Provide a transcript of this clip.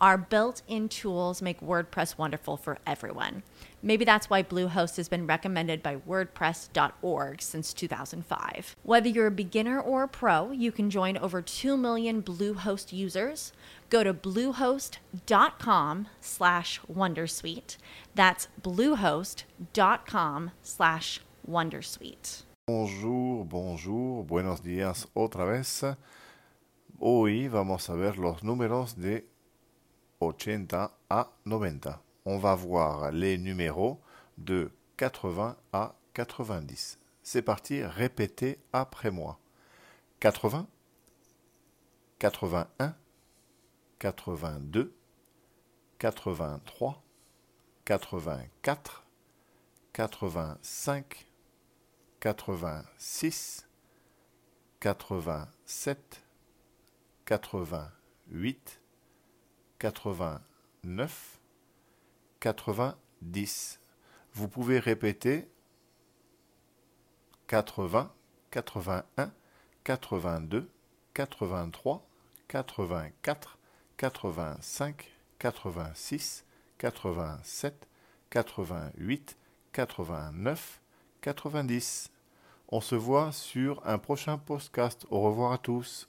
Our built in tools make WordPress wonderful for everyone. Maybe that's why Bluehost has been recommended by WordPress.org since 2005. Whether you're a beginner or a pro, you can join over 2 million Bluehost users. Go to bluehost.com slash Wondersuite. That's bluehost.com slash Wondersuite. Bonjour, bonjour, buenos días otra vez. Hoy vamos a ver los números de 80 à 90. On va voir les numéros de 80 à 90. C'est parti, répétez après moi. 80, 81, 82, 83, 84, 85, 86, 87, 88, 89, 90. Vous pouvez répéter 80, 81, 82, 83, 84, 85, 86, 87, 88, 89, 90. On se voit sur un prochain podcast. Au revoir à tous.